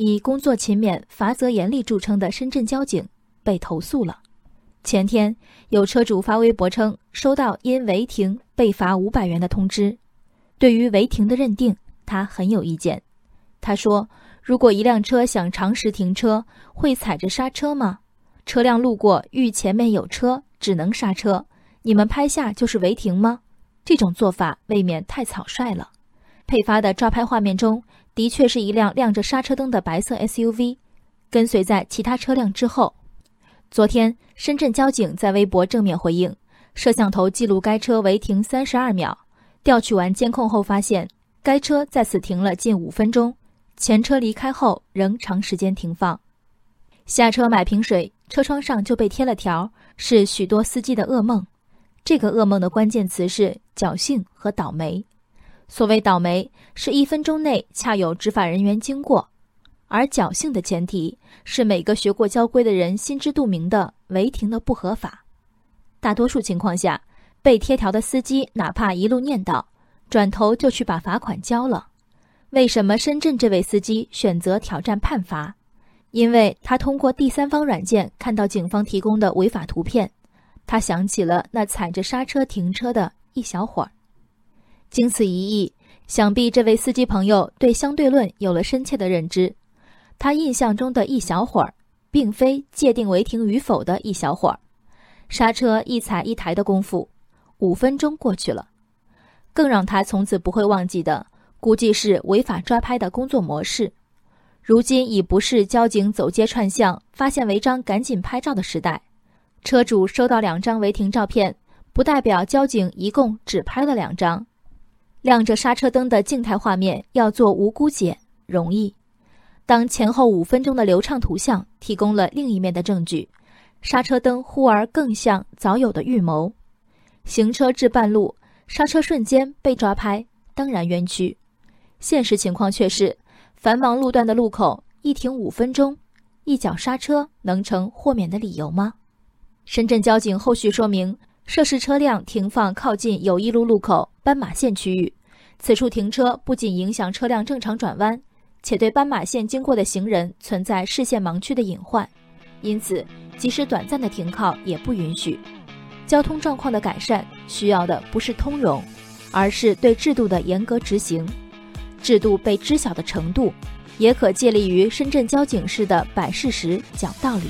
以工作勤勉、罚则严厉著称的深圳交警被投诉了。前天，有车主发微博称收到因违停被罚五百元的通知。对于违停的认定，他很有意见。他说：“如果一辆车想长时停车，会踩着刹车吗？车辆路过遇前面有车，只能刹车，你们拍下就是违停吗？这种做法未免太草率了。”配发的抓拍画面中，的确是一辆亮着刹车灯的白色 SUV，跟随在其他车辆之后。昨天，深圳交警在微博正面回应，摄像头记录该车违停三十二秒。调取完监控后，发现该车在此停了近五分钟，前车离开后仍长时间停放。下车买瓶水，车窗上就被贴了条，是许多司机的噩梦。这个噩梦的关键词是侥幸和倒霉。所谓倒霉，是一分钟内恰有执法人员经过；而侥幸的前提是每个学过交规的人心知肚明的违停的不合法。大多数情况下，被贴条的司机哪怕一路念叨，转头就去把罚款交了。为什么深圳这位司机选择挑战判罚？因为他通过第三方软件看到警方提供的违法图片，他想起了那踩着刹车停车的一小会儿。经此一役，想必这位司机朋友对相对论有了深切的认知。他印象中的一小会儿，并非界定违停与否的一小会儿。刹车一踩一抬的功夫，五分钟过去了。更让他从此不会忘记的，估计是违法抓拍的工作模式。如今已不是交警走街串巷发现违章赶紧拍照的时代。车主收到两张违停照片，不代表交警一共只拍了两张。亮着刹车灯的静态画面要做无辜解容易，当前后五分钟的流畅图像提供了另一面的证据，刹车灯忽而更像早有的预谋。行车至半路，刹车瞬间被抓拍，当然冤屈。现实情况却是，繁忙路段的路口一停五分钟，一脚刹车能成豁免的理由吗？深圳交警后续说明。涉事车辆停放靠近友谊路路口斑马线区域，此处停车不仅影响车辆正常转弯，且对斑马线经过的行人存在视线盲区的隐患，因此即使短暂的停靠也不允许。交通状况的改善需要的不是通融，而是对制度的严格执行。制度被知晓的程度，也可借力于深圳交警式的摆事实、讲道理，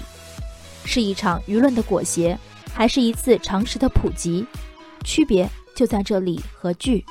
是一场舆论的裹挟。还是一次常识的普及，区别就在这里和聚。